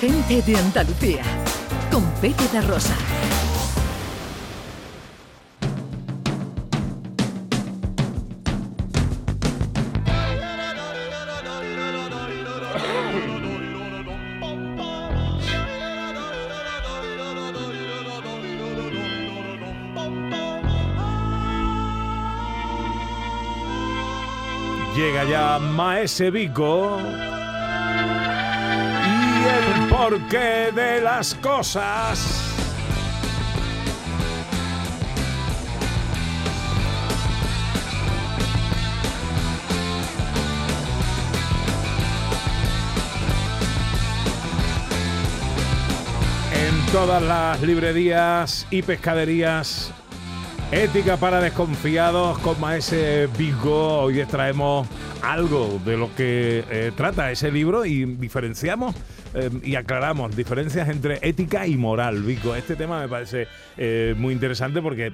Gente de Andalucía, con Pepe de Rosa. Llega ya Maese Vico porqué de las cosas. En todas las librerías y pescaderías Ética para desconfiados con Maese Vigo. Hoy extraemos algo de lo que eh, trata ese libro y diferenciamos eh, y aclaramos diferencias entre ética y moral, Vico. Este tema me parece eh, muy interesante porque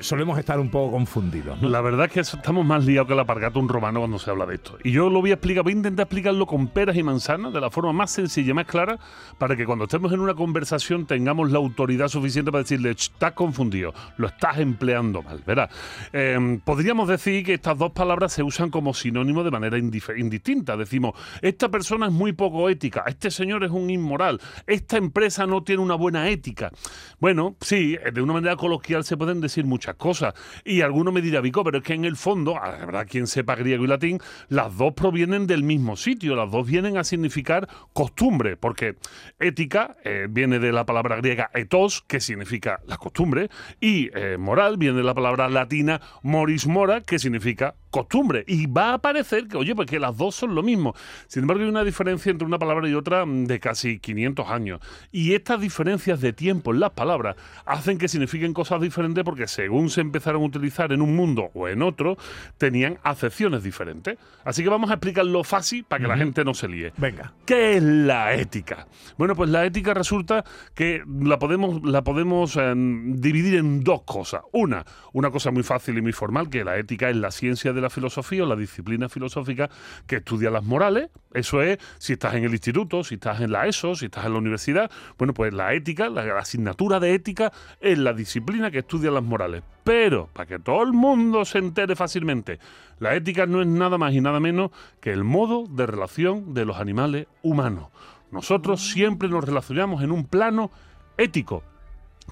solemos estar un poco confundidos. La verdad es que estamos más liados que la pargata un romano cuando se habla de esto. Y yo lo voy a explicar, voy a intentar explicarlo con peras y manzanas de la forma más sencilla y más clara para que cuando estemos en una conversación tengamos la autoridad suficiente para decirle, estás confundido, lo estás empleando mal, ¿verdad? Em, podríamos decir que estas dos palabras se usan como sinónimo de manera indistinta. Decimos, esta persona es muy poco ética, este señor es un inmoral, esta empresa no tiene una buena ética. Bueno, sí, de una manera coloquial se pueden decir muchas cosas. Y alguno me dirá, Vico, pero es que en el fondo, verdad, quien sepa griego y latín, las dos provienen del mismo sitio, las dos vienen a significar costumbre, porque ética eh, viene de la palabra griega etos, que significa la costumbre, y eh, moral viene de la palabra latina moris mora, que significa costumbre. Y va a aparecer que, oye, pues que las dos son lo mismo. Sin embargo, hay una diferencia entre una palabra y otra mm, de casi 500 años. Y estas diferencias de tiempo en las palabras hacen que signifiquen cosas diferentes porque según se empezaron a utilizar en un mundo o en otro, tenían acepciones diferentes. Así que vamos a explicarlo fácil para que la gente no se líe. Venga. ¿Qué es la ética? Bueno, pues la ética resulta que la podemos, la podemos em, dividir en dos cosas. Una, una cosa muy fácil y muy formal, que la ética es la ciencia de la filosofía o la disciplina filosófica que estudia las morales. Eso es, si estás en el instituto, si estás en la ESO, si estás en la universidad, bueno, pues la ética, la, asignatura de ética es la disciplina que estudia las morales. Pero, para que todo el mundo se entere fácilmente, la ética no es nada más y nada menos que el modo de relación de los animales humanos. Nosotros siempre nos relacionamos en un plano ético.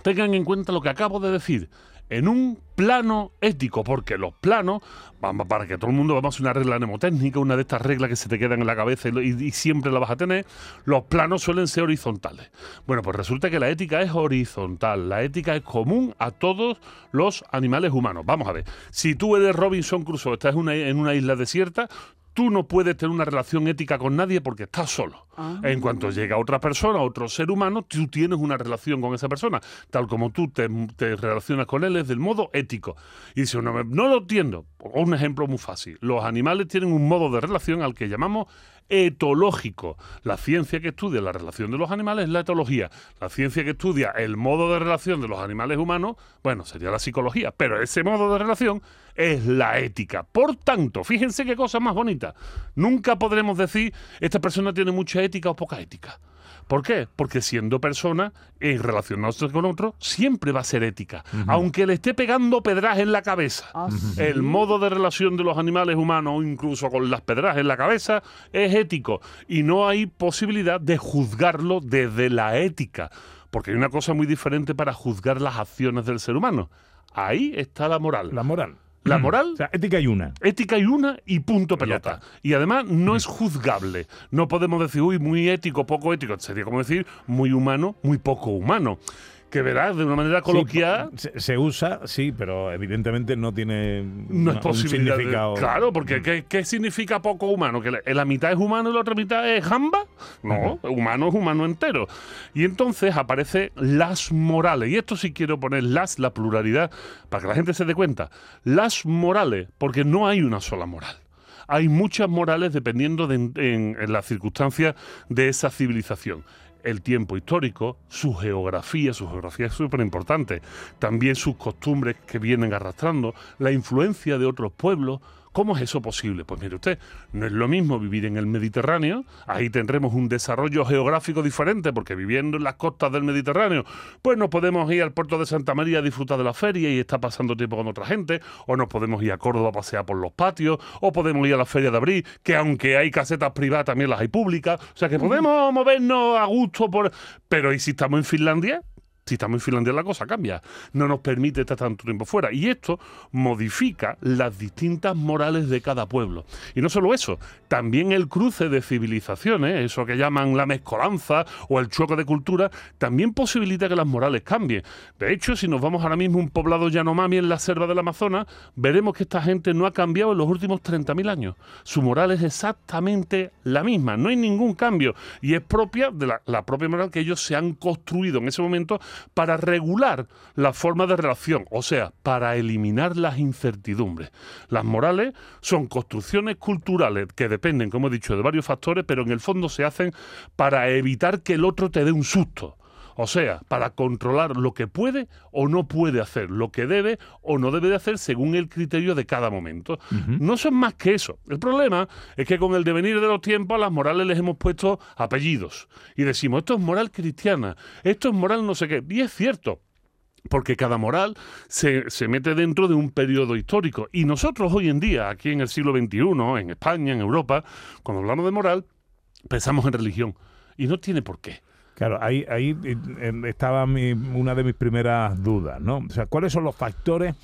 Tengan en cuenta lo que acabo de decir en un plano ético, porque los planos, para que todo el mundo vamos a una regla mnemotécnica, una de estas reglas que se te quedan en la cabeza y, siempre la vas a tener, los planos suelen ser horizontales. Bueno, pues resulta que la ética es horizontal, la ética es común a todos los animales humanos. Vamos a ver, si tú eres Robinson Crusoe, estás en una isla desierta, tú no puedes tener una relación ética con nadie porque estás solo. Ah. En cuanto llega otra persona, otro ser humano, tú tienes una relación con esa persona, tal como tú te, relacionas con él es del modo ético. Y si no, no lo entiendo, un ejemplo muy fácil. Los animales tienen un modo de relación al que llamamos etológico. La ciencia que estudia la relación de los animales es la etología. La ciencia que estudia el modo de relación de los animales humanos, bueno, sería la psicología, pero ese modo de relación es la ética. Por tanto, fíjense qué cosa más bonita. Nunca podremos decir, esta persona tiene mucha ética o poca ética. ¿Por qué? Porque siendo persona, en relacionarse con otro, siempre va a ser ética. Aunque le esté pegando pedras en la cabeza. Ah, el modo de relación de los animales humanos, incluso con las pedras en la cabeza, es ético. Y no hay posibilidad de juzgarlo desde la ética. Porque hay una cosa muy diferente para juzgar las acciones del ser humano. Ahí está la moral. La moral. La mm. moral. O sea, ética hay una. Ética hay una y punto pelota. Y además no mm. es juzgable. No podemos decir, uy, muy ético, poco ético. Sería como decir muy humano, muy poco humano que verás de una manera coloquial. se, usa, sí, pero evidentemente no tiene no es significado. claro, porque mm. ¿qué, significa poco humano? ¿Que la, mitad es humano y la otra mitad es jamba? No, humano es humano entero. Y entonces aparece las morales. Y esto sí quiero poner las, la pluralidad, para que la gente se dé cuenta. Las morales, porque no hay una sola moral hay muchas morales dependiendo de en, las circunstancias de esa civilización el tiempo histórico, su geografía, su geografía es súper importante, también sus costumbres que vienen arrastrando, la influencia de otros pueblos, ¿Cómo es eso posible? Pues mire usted, no es lo mismo vivir en el Mediterráneo, ahí tendremos un desarrollo geográfico diferente, porque viviendo en las costas del Mediterráneo, pues nos podemos ir al puerto de Santa María a disfrutar de la feria y estar pasando tiempo con otra gente, o nos podemos ir a Córdoba a pasear por los patios, o podemos ir a la feria de abril, que aunque hay casetas privadas, también las hay públicas, o sea que podemos movernos a gusto por... Pero ¿y si estamos en Finlandia? Si estamos en Finlandia la cosa cambia, no nos permite estar tanto tiempo fuera. Y esto modifica las distintas morales de cada pueblo. Y no solo eso, también el cruce de civilizaciones, eso que llaman la mezcolanza o el choque de cultura, también posibilita que las morales cambien. De hecho, si nos vamos ahora mismo a un poblado Yanomami en la selva del Amazonas, veremos que esta gente no ha cambiado en los últimos 30.000 años. Su moral es exactamente la misma, no hay ningún cambio. Y es propia de la, la propia moral que ellos se han construido en ese momento para regular la forma de relación, o sea, para eliminar las incertidumbres. Las morales son construcciones culturales que dependen, como he dicho, de varios factores, pero en el fondo se hacen para evitar que el otro te dé un susto. O sea, para controlar lo que puede o no puede hacer, lo que debe o no debe de hacer según el criterio de cada momento. No son más que eso. El problema es que con el devenir de los tiempos a las morales les hemos puesto apellidos y decimos, esto es moral cristiana, esto es moral no sé qué. Y es cierto, porque cada moral se, se, mete dentro de un periodo histórico. Y nosotros hoy en día, aquí en el siglo XXI, en España, en Europa, cuando hablamos de moral, pensamos en religión. Y no tiene por qué. Claro, ahí, ahí eh, estaba mi, una de mis primeras dudas, ¿no? O sea, ¿cuáles son los factores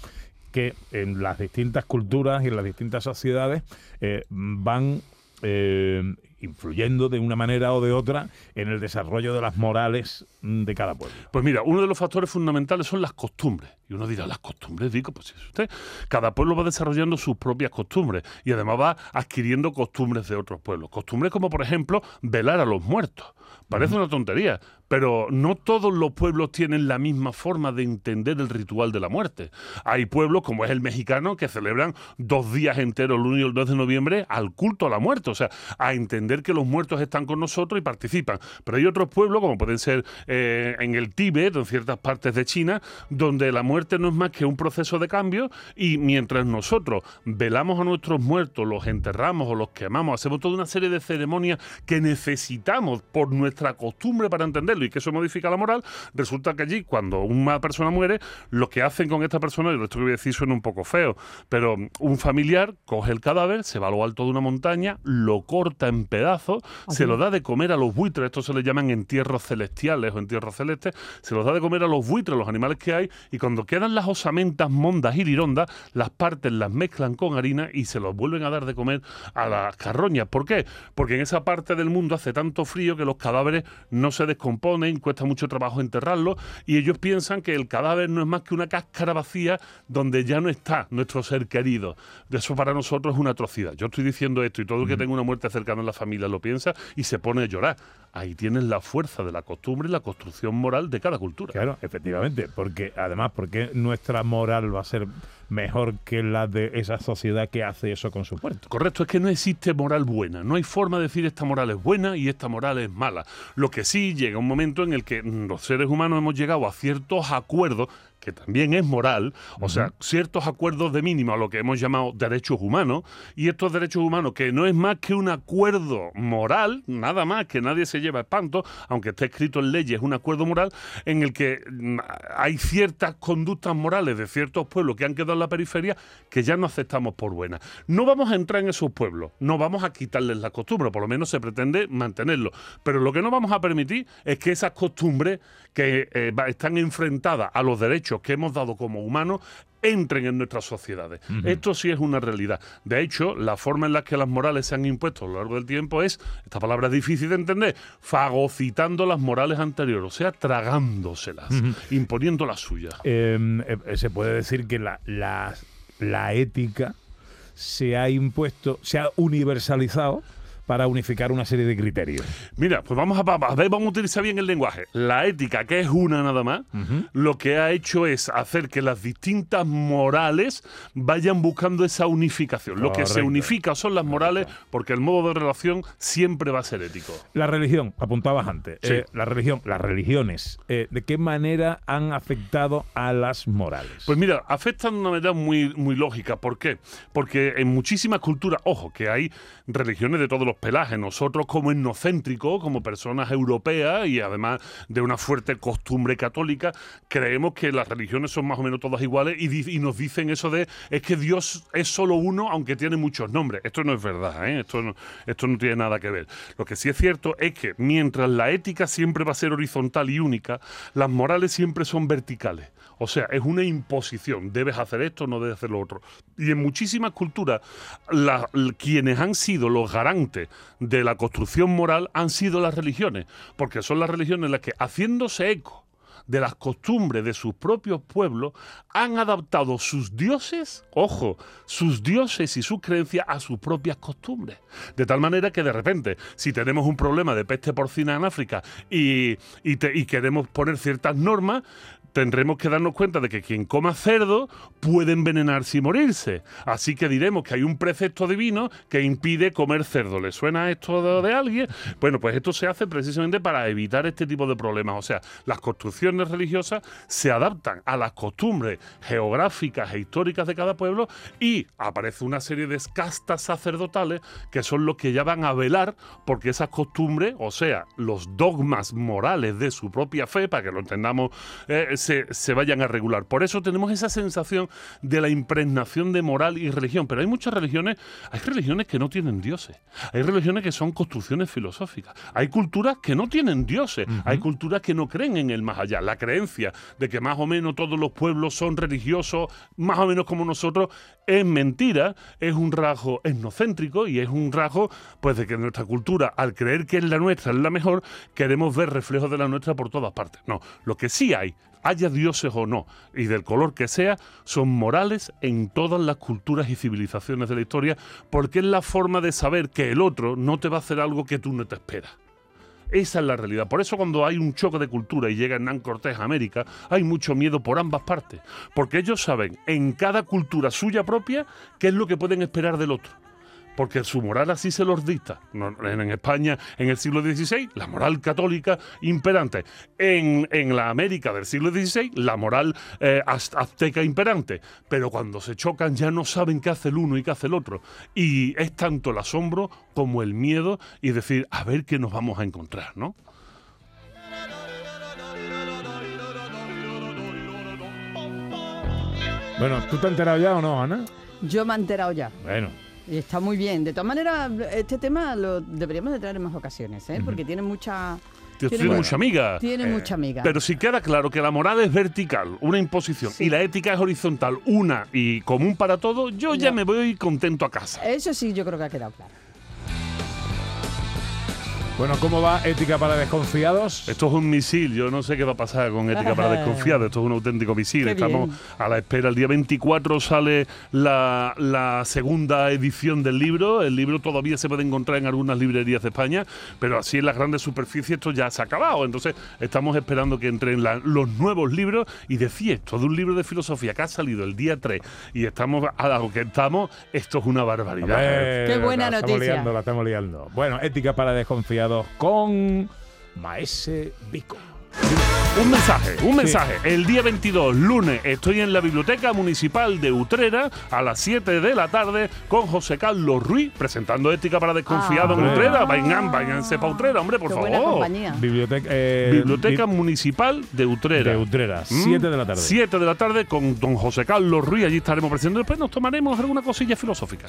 que en las distintas culturas y en las distintas sociedades eh, van eh, influyendo de una manera o de otra en el desarrollo de las morales de cada pueblo. Pues mira, uno de los factores fundamentales son las costumbres. Y uno dirá, las costumbres, digo, pues es usted. Cada pueblo va desarrollando sus propias costumbres y además va adquiriendo costumbres de otros pueblos. Costumbres como, por ejemplo, velar a los muertos. Parece una tontería, pero no todos los pueblos tienen la misma forma de entender el ritual de la muerte. Hay pueblos, como es el mexicano, que celebran dos días enteros, el 1 y el 2 de noviembre, al culto a la muerte, o sea, a entender que los muertos están con nosotros y participan. Pero hay otros pueblos, como pueden ser eh, en el Tíbet o en ciertas partes de China, donde la muerte no es más que un proceso de cambio y mientras nosotros velamos a nuestros muertos, los enterramos o los quemamos, hacemos toda una serie de ceremonias que necesitamos por nuestra costumbre para entenderlo y que eso modifica la moral, resulta que allí, cuando una persona muere, lo que hacen con esta persona, y esto que voy a decir suena un poco feo, pero un familiar coge el cadáver, se va a lo alto de una montaña, lo corta en pedazos, se lo da de comer a los buitres, esto se le llaman entierros celestiales o entierros celestes, se los da de comer a los buitres, los animales que hay, y cuando quedan las osamentas, mondas y lirondas, las partes las mezclan con harina y se los vuelven a dar de comer a las carroñas. ¿Por qué? Porque en esa parte del mundo hace tanto frío que los cadáveres no se descomponen, cuesta mucho trabajo enterrarlo y ellos piensan que el cadáver no es más que una cáscara vacía donde ya no está nuestro ser querido. Eso para nosotros es una atrocidad. Yo estoy diciendo esto y todo el que tenga una muerte cercana en la familia lo piensa y se pone a llorar. Ahí tienes la fuerza de la costumbre y la construcción moral de cada cultura. Claro, efectivamente, porque además, porque nuestra moral va a ser mejor que la de esa sociedad que hace eso con su puerto. Correcto, es que no existe moral buena. No hay forma de decir esta moral es buena y esta moral es mala. Lo que sí llega un momento en el que los seres humanos hemos llegado a ciertos acuerdos que también es moral, o sea, ciertos acuerdos de mínimo a lo que hemos llamado derechos humanos, y estos derechos humanos que no es más que un acuerdo moral, nada más, que nadie se lleva espanto, aunque esté escrito en leyes, es un acuerdo moral en el que mm, hay ciertas conductas morales de ciertos pueblos que han quedado en la periferia que ya no aceptamos por buenas. No vamos a entrar en esos pueblos, no vamos a quitarles la costumbre, por lo menos se pretende mantenerlo, pero lo que no vamos a permitir es que esas costumbres que eh, están enfrentadas a los derechos que hemos dado como humanos entren en nuestras sociedades. Esto sí es una realidad. De hecho, la forma en la que las morales se han impuesto a lo largo del tiempo es, esta palabra es difícil de entender, fagocitando las morales anteriores, o sea, tragándoselas, imponiendo las suyas. Em, eh, se puede decir que la, la ética se ha impuesto, se ha universalizado para unificar una serie de criterios? Mira, pues vamos a, a ver, vamos a utilizar bien el lenguaje. La ética, que es una nada más, lo que ha hecho es hacer que las distintas morales vayan buscando esa unificación. Lo que se unifica son las morales porque el modo de relación siempre va a ser ético. La religión, apuntabas antes. Sí. Eh, la religión, las religiones, eh, ¿de qué manera han afectado a las morales? Pues mira, afectan de una manera muy, muy lógica. ¿Por qué? Porque en muchísimas culturas, ojo, que hay religiones de todos los pelajes. Nosotros como etnocéntricos, como personas europeas y además de una fuerte costumbre católica, creemos que las religiones son más o menos todas iguales y, nos dicen eso de es que Dios es solo uno aunque tiene muchos nombres. Esto no es verdad, ¿eh? esto, esto no tiene nada que ver. Lo que sí es cierto es que mientras la ética siempre va a ser horizontal y única, las morales siempre son verticales. O sea, es una imposición. Debes hacer esto, no debes hacer lo otro. Y en muchísimas culturas, quienes han sido los garantes de la construcción moral han sido las religiones. Porque son las religiones las que, haciéndose eco de las costumbres de sus propios pueblos, han adaptado sus dioses, ojo, sus dioses y sus creencias a sus propias costumbres. De tal manera que de repente, si tenemos un problema de peste porcina en África y queremos poner ciertas normas, tendremos que darnos cuenta de que quien coma cerdo puede envenenarse y morirse. Así que diremos que hay un precepto divino que impide comer cerdo. ¿Le suena esto de, alguien? Bueno, pues esto se hace precisamente para evitar este tipo de problemas. O sea, las construcciones religiosas se adaptan a las costumbres geográficas e históricas de cada pueblo y aparece una serie de castas sacerdotales que son los que ya van a velar porque esas costumbres, o sea, los dogmas morales de su propia fe, para que lo entendamos, eh, se, se vayan a regular. Por eso tenemos esa sensación de la impregnación de moral y religión. Pero hay muchas religiones, hay religiones que no tienen dioses, hay religiones que son construcciones filosóficas, hay culturas que no tienen dioses, hay culturas que no creen en el más allá. La creencia de que más o menos todos los pueblos son religiosos, más o menos como nosotros, es mentira, es un rasgo etnocéntrico y es un rasgo pues de que nuestra cultura, al creer que es la nuestra, es la mejor, queremos ver reflejos de la nuestra por todas partes. No, lo que sí hay, haya dioses o no, y del color que sea, son morales en todas las culturas y civilizaciones de la historia, porque es la forma de saber que el otro no te va a hacer algo que tú no te esperas. Esa es la realidad. Por eso cuando hay un choque de cultura y llega Hernán Cortés a América, hay mucho miedo por ambas partes. Porque ellos saben en cada cultura suya propia qué es lo que pueden esperar del otro. Porque su moral así se los dicta. En España, en el siglo XVI, la moral católica imperante. En, en la América del siglo XVI, la moral eh, az- azteca imperante. Pero cuando se chocan ya no saben qué hace el uno y qué hace el otro. Y es tanto el asombro como el miedo y decir, a ver qué nos vamos a encontrar, ¿no? Bueno, ¿tú te has enterado ya o no, Ana? Yo me he enterado ya. Bueno, Y está muy bien. De todas maneras, este tema lo deberíamos de traer en más ocasiones, ¿eh? Porque tiene mucha... Tiene, Tiene- mucha amiga. Tiene mucha amiga. Pero si queda claro que la moral es vertical, una imposición, Sí. y la ética es horizontal, una y común para todos, yo Ya. me voy contento a casa. Eso sí, yo creo que ha quedado claro. Bueno, ¿cómo va ética para desconfiados? Esto es un misil, yo no sé qué va a pasar con ética para desconfiados, esto es un auténtico misil, Qué estamos bien. a la espera. El día 24 sale la, la segunda edición del libro, el libro todavía se puede encontrar en algunas librerías de España, pero así en las grandes superficies esto ya se ha acabado, entonces estamos esperando que entren la- los nuevos libros y decía esto de un libro de filosofía que ha salido el día 3 y estamos a lo que estamos, esto es una barbaridad. Qué buena la Estamos noticia. liando, la estamos liando. Bueno, ética para desconfiados con Maese Vico. Un mensaje, un mensaje. El día 22, lunes, estoy en la Biblioteca Municipal de Utrera a las 7 de la tarde con José Carlos Ruiz presentando Ética para Desconfiados en Ah. Utrera. Vayan, váyanse para Utrera, hombre, por Qué favor. buena compañía. Biblioteca, eh, Biblioteca bi- Municipal de Utrera. de Utrera, Mm, 7 de la tarde. 7 de la tarde con don José Carlos Ruiz. Allí estaremos presentes. Después nos tomaremos alguna cosilla filosófica.